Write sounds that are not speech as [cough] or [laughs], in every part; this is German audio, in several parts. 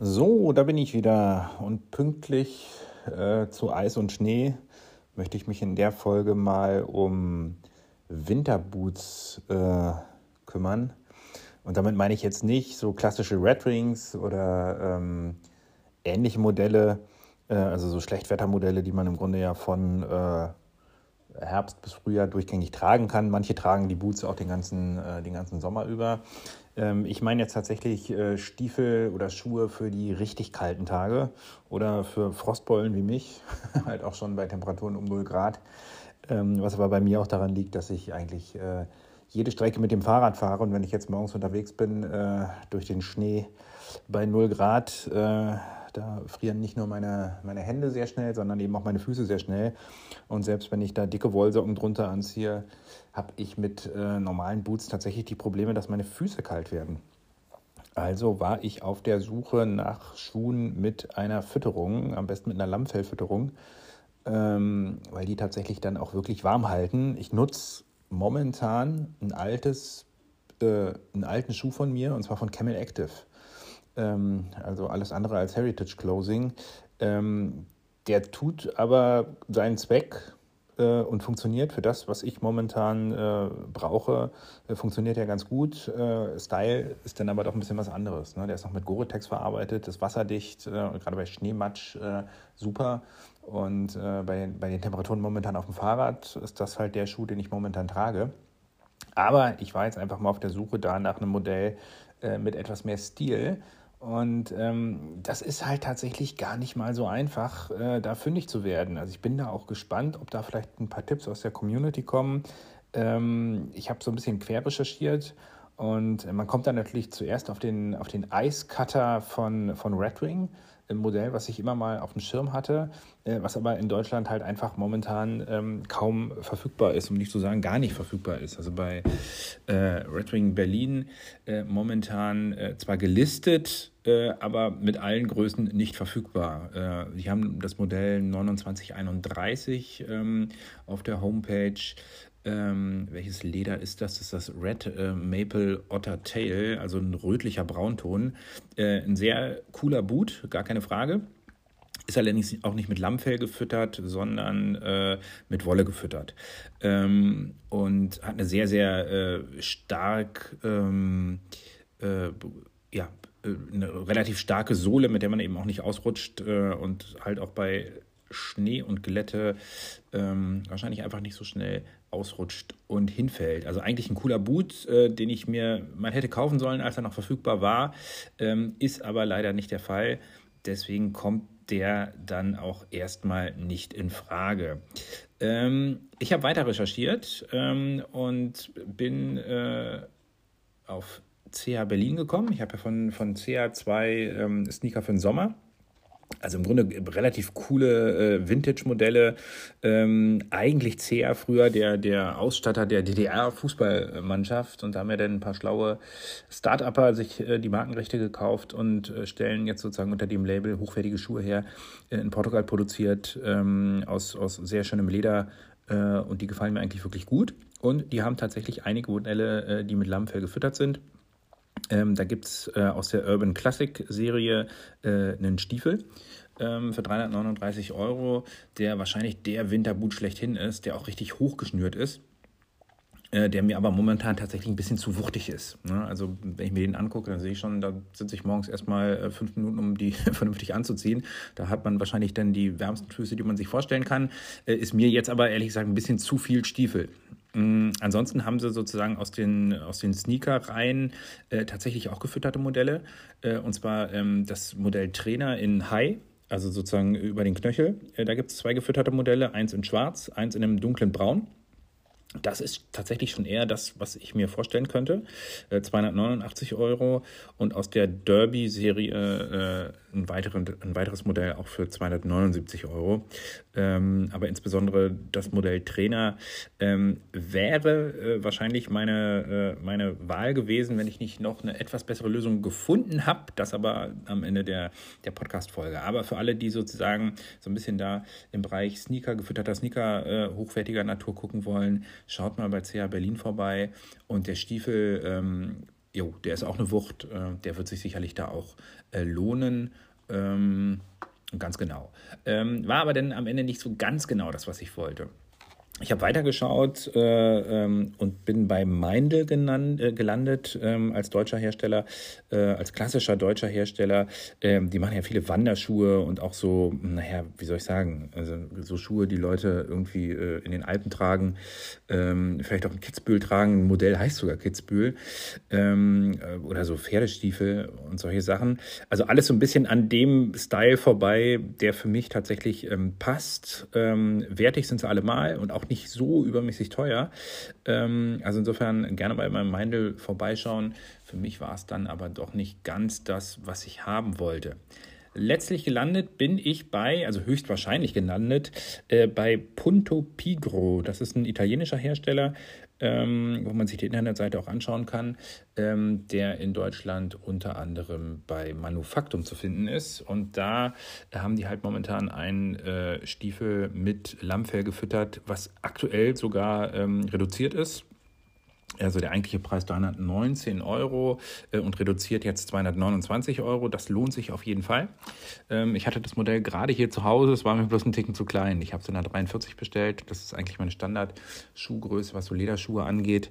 So, da bin ich wieder und pünktlich äh, zu Eis und Schnee möchte ich mich in der Folge mal um Winterboots äh, kümmern. Und damit meine ich jetzt nicht so klassische Red Rings oder ähm, ähnliche Modelle, äh, also so Schlechtwettermodelle, die man im Grunde ja von äh, Herbst bis Frühjahr durchgängig tragen kann. Manche tragen die Boots auch den ganzen, äh, den ganzen Sommer über. Ähm, ich meine jetzt tatsächlich äh, Stiefel oder Schuhe für die richtig kalten Tage oder für Frostbeulen wie mich, [laughs] halt auch schon bei Temperaturen um 0 Grad. Ähm, was aber bei mir auch daran liegt, dass ich eigentlich äh, jede Strecke mit dem Fahrrad fahre und wenn ich jetzt morgens unterwegs bin äh, durch den Schnee bei 0 Grad, äh, da frieren nicht nur meine, meine Hände sehr schnell, sondern eben auch meine Füße sehr schnell. Und selbst wenn ich da dicke Wollsocken drunter anziehe, habe ich mit äh, normalen Boots tatsächlich die Probleme, dass meine Füße kalt werden. Also war ich auf der Suche nach Schuhen mit einer Fütterung, am besten mit einer Lammfellfütterung, ähm, weil die tatsächlich dann auch wirklich warm halten. Ich nutze momentan ein altes, äh, einen alten Schuh von mir, und zwar von Camel Active also alles andere als Heritage Closing. Ähm, der tut aber seinen Zweck äh, und funktioniert für das, was ich momentan äh, brauche, äh, funktioniert ja ganz gut. Äh, Style ist dann aber doch ein bisschen was anderes. Ne? Der ist noch mit Gore-Tex verarbeitet, ist wasserdicht, äh, gerade bei Schneematsch äh, super. Und bei, bei den Temperaturen momentan auf dem Fahrrad ist das halt der Schuh, den ich momentan trage. Aber ich war jetzt einfach mal auf der Suche da nach einem Modell mit etwas mehr Stil und ähm, das ist halt tatsächlich gar nicht mal so einfach, äh, da fündig zu werden. Also ich bin da auch gespannt, ob da vielleicht ein paar Tipps aus der Community kommen. Ähm, ich habe so ein bisschen quer recherchiert und man kommt dann natürlich zuerst auf den, auf den Ice Cutter von, von Redwing ein Modell, was ich immer mal auf dem Schirm hatte, äh, was aber in Deutschland halt einfach momentan ähm, kaum verfügbar ist, um nicht zu sagen gar nicht verfügbar ist. Also bei äh, Red Berlin äh, momentan äh, zwar gelistet, äh, aber mit allen Größen nicht verfügbar. Äh, die haben das Modell 2931 ähm, auf der Homepage. Ähm, welches Leder ist das? Das ist das Red äh, Maple Otter Tail, also ein rötlicher Braunton. Äh, ein sehr cooler Boot, gar keine Frage. Ist allerdings auch nicht mit Lammfell gefüttert, sondern äh, mit Wolle gefüttert. Ähm, und hat eine sehr, sehr äh, stark, ähm, äh, ja, äh, eine relativ starke Sohle, mit der man eben auch nicht ausrutscht und halt auch bei Schnee und Glätte ähm, wahrscheinlich einfach nicht so schnell ausrutscht und hinfällt. Also eigentlich ein cooler Boot, äh, den ich mir mal hätte kaufen sollen, als er noch verfügbar war, ähm, ist aber leider nicht der Fall. Deswegen kommt der dann auch erstmal nicht in Frage. Ähm, ich habe weiter recherchiert ähm, und bin äh, auf CH Berlin gekommen. Ich habe ja von, von CH zwei ähm, Sneaker für den Sommer also im Grunde relativ coole äh, Vintage-Modelle. Ähm, eigentlich CR früher der, der Ausstatter der DDR-Fußballmannschaft und da haben ja dann ein paar schlaue Start-Upper sich äh, die Markenrechte gekauft und äh, stellen jetzt sozusagen unter dem Label hochwertige Schuhe her, äh, in Portugal produziert, ähm, aus, aus sehr schönem Leder äh, und die gefallen mir eigentlich wirklich gut. Und die haben tatsächlich einige Modelle, äh, die mit Lammfell gefüttert sind. Ähm, da gibt es äh, aus der Urban Classic Serie äh, einen Stiefel ähm, für 339 Euro, der wahrscheinlich der Winterboot schlechthin ist, der auch richtig hochgeschnürt ist der mir aber momentan tatsächlich ein bisschen zu wuchtig ist. Ne? Also wenn ich mir den angucke, dann sehe ich schon, da sitze ich morgens erstmal äh, fünf Minuten, um die [laughs] vernünftig anzuziehen. Da hat man wahrscheinlich dann die wärmsten Füße, die man sich vorstellen kann. Äh, ist mir jetzt aber ehrlich gesagt ein bisschen zu viel Stiefel. Mm, ansonsten haben sie sozusagen aus den, aus den Sneaker-Reihen äh, tatsächlich auch gefütterte Modelle. Äh, und zwar ähm, das Modell Trainer in High, also sozusagen über den Knöchel. Äh, da gibt es zwei gefütterte Modelle, eins in Schwarz, eins in einem dunklen Braun. Das ist tatsächlich schon eher das, was ich mir vorstellen könnte. 289 äh, Euro und aus der Derby-Serie äh, ein, ein weiteres Modell auch für 279 Euro. Ähm, aber insbesondere das Modell Trainer ähm, wäre äh, wahrscheinlich meine, äh, meine Wahl gewesen, wenn ich nicht noch eine etwas bessere Lösung gefunden habe. Das aber am Ende der, der Podcast-Folge. Aber für alle, die sozusagen so ein bisschen da im Bereich Sneaker, gefütterter Sneaker äh, hochwertiger Natur gucken wollen, schaut mal bei CA Berlin vorbei. Und der Stiefel ähm, jo, der ist auch eine Wucht. Äh, der wird sich sicherlich da auch äh, lohnen. Ähm, ganz genau. Ähm, war aber dann am Ende nicht so ganz genau das, was ich wollte. Ich habe weitergeschaut äh, ähm, und bin bei Meindl genannt, äh, gelandet ähm, als deutscher Hersteller, äh, als klassischer deutscher Hersteller. Ähm, die machen ja viele Wanderschuhe und auch so, naja, wie soll ich sagen, also so Schuhe, die Leute irgendwie äh, in den Alpen tragen, ähm, vielleicht auch in Kitzbühel tragen. Ein Modell heißt sogar Kitzbühel ähm, äh, oder so Pferdestiefel und solche Sachen. Also alles so ein bisschen an dem Style vorbei, der für mich tatsächlich ähm, passt. wertig sind sie alle mal und auch auch nicht so übermäßig teuer. Ähm, also insofern gerne bei meinem Meindl vorbeischauen. Für mich war es dann aber doch nicht ganz das, was ich haben wollte. Letztlich gelandet bin ich bei, also höchstwahrscheinlich gelandet, äh, bei Punto Pigro. Das ist ein italienischer Hersteller, ähm, wo man sich die Internetseite auch anschauen kann, ähm, der in Deutschland unter anderem bei Manufaktum zu finden ist. Und da haben die halt momentan einen äh, Stiefel mit Lammfell gefüttert, was aktuell sogar ähm, reduziert ist. Also der eigentliche Preis 319 Euro äh, und reduziert jetzt 229 Euro. Das lohnt sich auf jeden Fall. Ähm, ich hatte das Modell gerade hier zu Hause, es war mir bloß ein Ticken zu klein. Ich habe es in der 43 bestellt. Das ist eigentlich meine Standard-Schuhgröße, was so Lederschuhe angeht.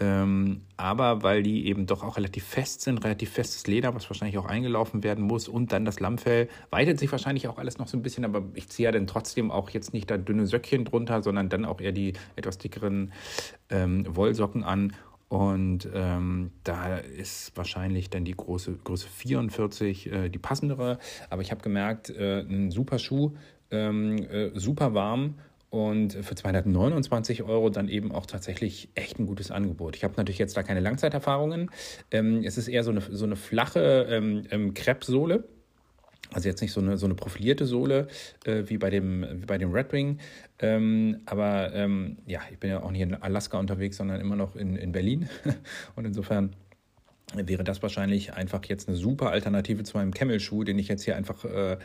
Ähm, aber weil die eben doch auch relativ fest sind, relativ festes Leder, was wahrscheinlich auch eingelaufen werden muss und dann das Lammfell, weitet sich wahrscheinlich auch alles noch so ein bisschen, aber ich ziehe ja dann trotzdem auch jetzt nicht da dünne Söckchen drunter, sondern dann auch eher die etwas dickeren ähm, Wollsocken an. Und ähm, da ist wahrscheinlich dann die große Größe 44 äh, die passendere. Aber ich habe gemerkt, äh, ein super Schuh, ähm, äh, super warm und für 229 Euro dann eben auch tatsächlich echt ein gutes Angebot. Ich habe natürlich jetzt da keine Langzeiterfahrungen. Ähm, es ist eher so eine, so eine flache ähm, ähm, Crepe-Sohle. Also jetzt nicht so eine, so eine profilierte Sohle äh, wie, bei dem, wie bei dem Red Wing. Ähm, aber ähm, ja, ich bin ja auch nicht in Alaska unterwegs, sondern immer noch in, in Berlin. [laughs] Und insofern wäre das wahrscheinlich einfach jetzt eine super Alternative zu meinem Camel-Schuh, den ich jetzt hier einfach äh,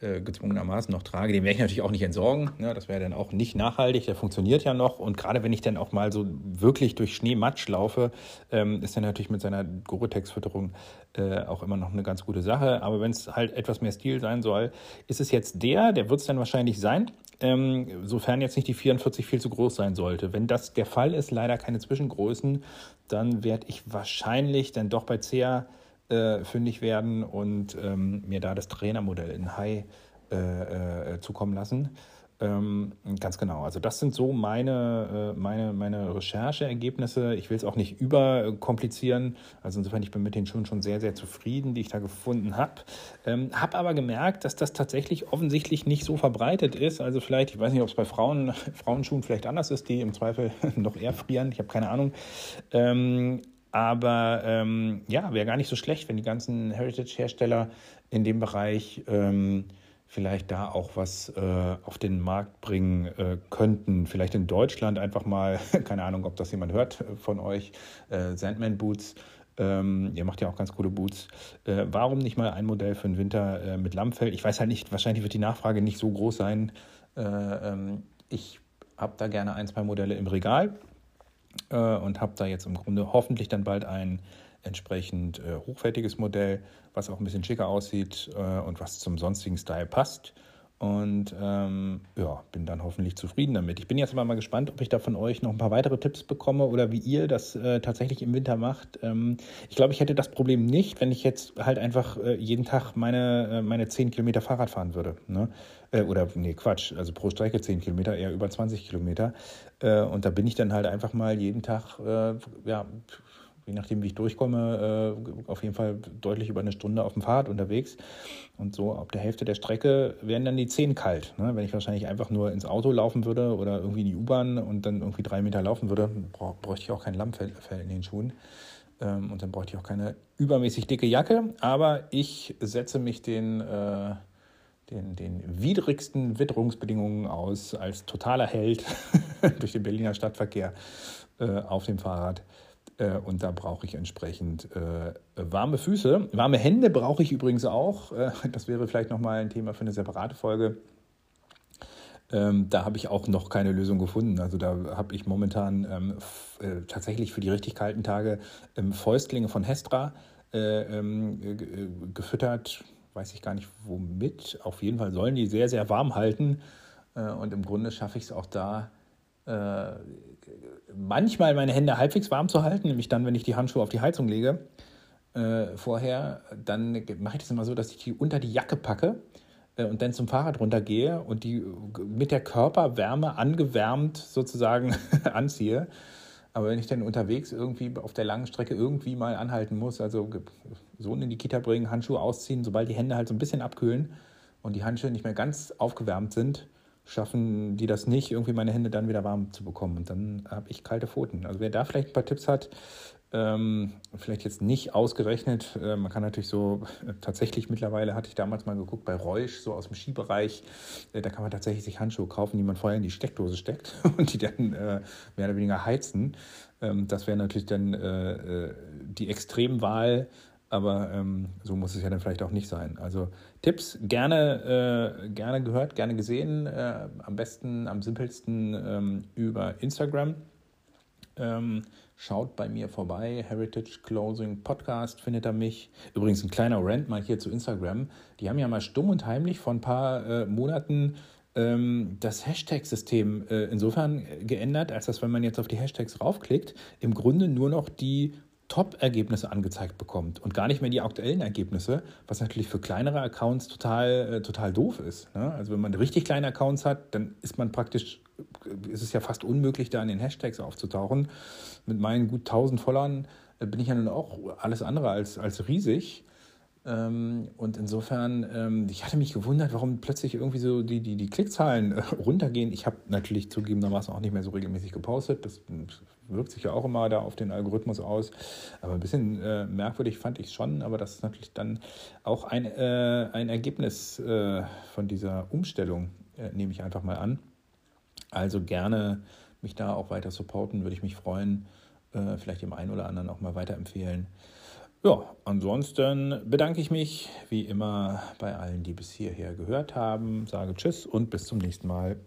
äh, gezwungenermaßen noch trage. Den werde ich natürlich auch nicht entsorgen. Ne? Das wäre dann auch nicht nachhaltig. Der funktioniert ja noch. Und gerade wenn ich dann auch mal so wirklich durch Schneematsch laufe, ähm, ist er natürlich mit seiner Gore-Tex-Fütterung äh, auch immer noch eine ganz gute Sache. Aber wenn es halt etwas mehr Stil sein soll, ist es jetzt der, der wird es dann wahrscheinlich sein ähm, sofern jetzt nicht die 44 viel zu groß sein sollte. Wenn das der Fall ist, leider keine Zwischengrößen, dann werde ich wahrscheinlich dann doch bei CEA äh, fündig werden und ähm, mir da das Trainermodell in High äh, äh, zukommen lassen. Ähm, ganz genau. Also das sind so meine, äh, meine, meine Rechercheergebnisse. Ich will es auch nicht überkomplizieren. Also insofern, ich bin mit den Schuhen schon sehr, sehr zufrieden, die ich da gefunden habe. Ähm, habe aber gemerkt, dass das tatsächlich offensichtlich nicht so verbreitet ist. Also vielleicht, ich weiß nicht, ob es bei Frauen, [laughs] Frauenschuhen vielleicht anders ist, die im Zweifel [laughs] noch eher frieren. Ich habe keine Ahnung. Ähm, aber ähm, ja, wäre gar nicht so schlecht, wenn die ganzen Heritage-Hersteller in dem Bereich ähm, vielleicht da auch was äh, auf den Markt bringen äh, könnten. Vielleicht in Deutschland einfach mal, [laughs] keine Ahnung, ob das jemand hört von euch, äh, Sandman Boots. Ähm, ihr macht ja auch ganz coole Boots. Äh, warum nicht mal ein Modell für den Winter äh, mit Lammfell? Ich weiß halt nicht, wahrscheinlich wird die Nachfrage nicht so groß sein. Äh, ähm, ich habe da gerne ein, zwei Modelle im Regal und habe da jetzt im Grunde hoffentlich dann bald ein entsprechend äh, hochwertiges Modell, was auch ein bisschen schicker aussieht äh, und was zum sonstigen Style passt. Und ähm, ja, bin dann hoffentlich zufrieden damit. Ich bin jetzt aber mal gespannt, ob ich da von euch noch ein paar weitere Tipps bekomme oder wie ihr das äh, tatsächlich im Winter macht. Ähm, ich glaube, ich hätte das Problem nicht, wenn ich jetzt halt einfach äh, jeden Tag meine, äh, meine 10 Kilometer Fahrrad fahren würde. Ne? Äh, oder, nee, Quatsch, also pro Strecke 10 Kilometer, eher über 20 Kilometer. Äh, und da bin ich dann halt einfach mal jeden Tag, äh, ja, je nachdem, wie ich durchkomme, äh, auf jeden Fall deutlich über eine Stunde auf dem Fahrrad unterwegs. Und so ab der Hälfte der Strecke wären dann die Zehen kalt. Ne? Wenn ich wahrscheinlich einfach nur ins Auto laufen würde oder irgendwie in die U-Bahn und dann irgendwie drei Meter laufen würde, bräuchte ich auch kein Lammfell in den Schuhen. Ähm, und dann bräuchte ich auch keine übermäßig dicke Jacke. Aber ich setze mich den, äh, den, den widrigsten Witterungsbedingungen aus als totaler Held [laughs] durch den Berliner Stadtverkehr äh, auf dem Fahrrad. Äh, und da brauche ich entsprechend äh, warme Füße. Warme Hände brauche ich übrigens auch. Äh, das wäre vielleicht nochmal ein Thema für eine separate Folge. Ähm, da habe ich auch noch keine Lösung gefunden. Also da habe ich momentan ähm, äh, tatsächlich für die richtig kalten Tage ähm, Fäustlinge von Hestra äh, ähm, äh, gefüttert. Weiß ich gar nicht womit. Auf jeden Fall sollen die sehr, sehr warm halten. Und im Grunde schaffe ich es auch da, äh, manchmal meine Hände halbwegs warm zu halten, nämlich dann, wenn ich die Handschuhe auf die Heizung lege. Äh, vorher, dann mache ich das immer so, dass ich die unter die Jacke packe äh, und dann zum Fahrrad runtergehe und die mit der Körperwärme angewärmt sozusagen [laughs] anziehe. Aber wenn ich dann unterwegs irgendwie auf der langen Strecke irgendwie mal anhalten muss, also Sohn in die Kita bringen, Handschuhe ausziehen, sobald die Hände halt so ein bisschen abkühlen und die Handschuhe nicht mehr ganz aufgewärmt sind, schaffen die das nicht, irgendwie meine Hände dann wieder warm zu bekommen. Und dann habe ich kalte Pfoten. Also wer da vielleicht ein paar Tipps hat, ähm, vielleicht jetzt nicht ausgerechnet. Äh, man kann natürlich so, äh, tatsächlich mittlerweile hatte ich damals mal geguckt bei Reusch, so aus dem Skibereich, äh, da kann man tatsächlich sich Handschuhe kaufen, die man vorher in die Steckdose steckt [laughs] und die dann äh, mehr oder weniger heizen. Ähm, das wäre natürlich dann äh, äh, die Extremwahl, aber ähm, so muss es ja dann vielleicht auch nicht sein. Also Tipps gerne, gerne gehört, gerne gesehen, am besten, am simpelsten ähm, über Instagram. Ähm, Schaut bei mir vorbei, Heritage Closing Podcast findet er mich. Übrigens ein kleiner Rant mal hier zu Instagram. Die haben ja mal stumm und heimlich vor ein paar äh, Monaten ähm, das Hashtag-System äh, insofern geändert, als dass, wenn man jetzt auf die Hashtags raufklickt, im Grunde nur noch die Top-Ergebnisse angezeigt bekommt und gar nicht mehr die aktuellen Ergebnisse, was natürlich für kleinere Accounts total, äh, total doof ist. Ne? Also wenn man richtig kleine Accounts hat, dann ist man praktisch, äh, ist es ja fast unmöglich, da in den Hashtags aufzutauchen. Mit meinen gut 1000 Followern äh, bin ich ja nun auch alles andere als, als riesig. Ähm, und insofern, ähm, ich hatte mich gewundert, warum plötzlich irgendwie so die, die, die Klickzahlen äh, runtergehen. Ich habe natürlich zugegebenermaßen auch nicht mehr so regelmäßig gepostet. Das wirkt sich ja auch immer da auf den Algorithmus aus. Aber ein bisschen äh, merkwürdig fand ich es schon. Aber das ist natürlich dann auch ein, äh, ein Ergebnis äh, von dieser Umstellung, äh, nehme ich einfach mal an. Also gerne mich da auch weiter supporten, würde ich mich freuen. Äh, vielleicht dem einen oder anderen auch mal weiterempfehlen. Ja, ansonsten bedanke ich mich wie immer bei allen, die bis hierher gehört haben. Sage Tschüss und bis zum nächsten Mal.